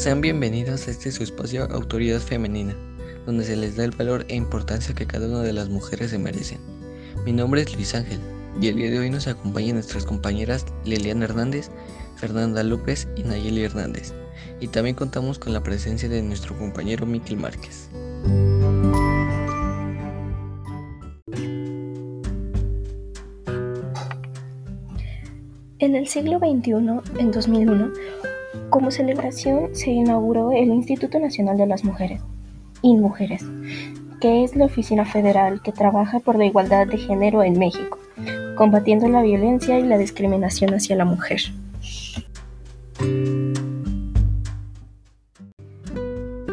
Sean bienvenidos a este su espacio Autoridad Femenina, donde se les da el valor e importancia que cada una de las mujeres se merecen. Mi nombre es Luis Ángel y el día de hoy nos acompañan nuestras compañeras Liliana Hernández, Fernanda López y Nayeli Hernández. Y también contamos con la presencia de nuestro compañero Miquel Márquez. En el siglo XXI, en 2001, como celebración se inauguró el Instituto Nacional de las Mujeres, INMujeres, que es la oficina federal que trabaja por la igualdad de género en México, combatiendo la violencia y la discriminación hacia la mujer.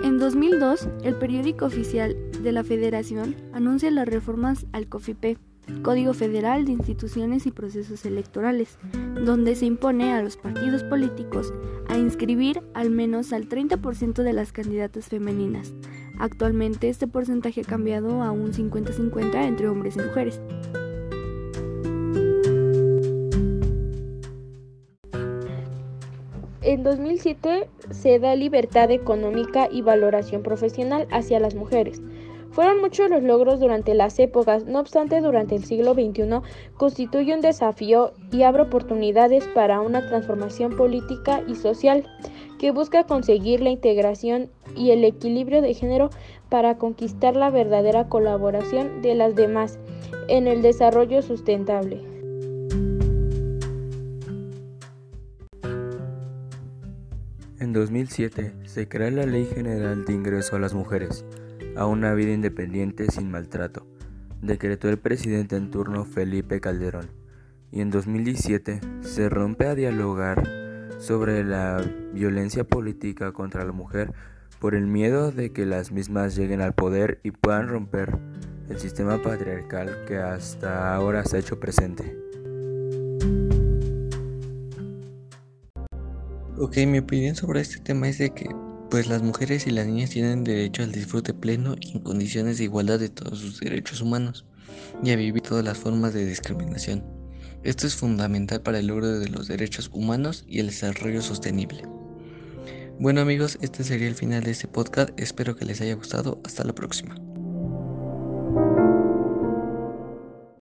En 2002, el periódico oficial de la Federación anuncia las reformas al COFIPE Código Federal de Instituciones y Procesos Electorales, donde se impone a los partidos políticos a inscribir al menos al 30% de las candidatas femeninas. Actualmente este porcentaje ha cambiado a un 50-50 entre hombres y mujeres. En 2007 se da libertad económica y valoración profesional hacia las mujeres. Fueron muchos los logros durante las épocas, no obstante durante el siglo XXI constituye un desafío y abre oportunidades para una transformación política y social que busca conseguir la integración y el equilibrio de género para conquistar la verdadera colaboración de las demás en el desarrollo sustentable. En 2007 se crea la Ley General de Ingreso a las Mujeres a una vida independiente sin maltrato, decretó el presidente en turno Felipe Calderón, y en 2017 se rompe a dialogar sobre la violencia política contra la mujer por el miedo de que las mismas lleguen al poder y puedan romper el sistema patriarcal que hasta ahora se ha hecho presente. Ok, mi opinión sobre este tema es de que pues las mujeres y las niñas tienen derecho al disfrute pleno y en condiciones de igualdad de todos sus derechos humanos y a vivir todas las formas de discriminación. Esto es fundamental para el logro de los derechos humanos y el desarrollo sostenible. Bueno amigos, este sería el final de este podcast, espero que les haya gustado, hasta la próxima.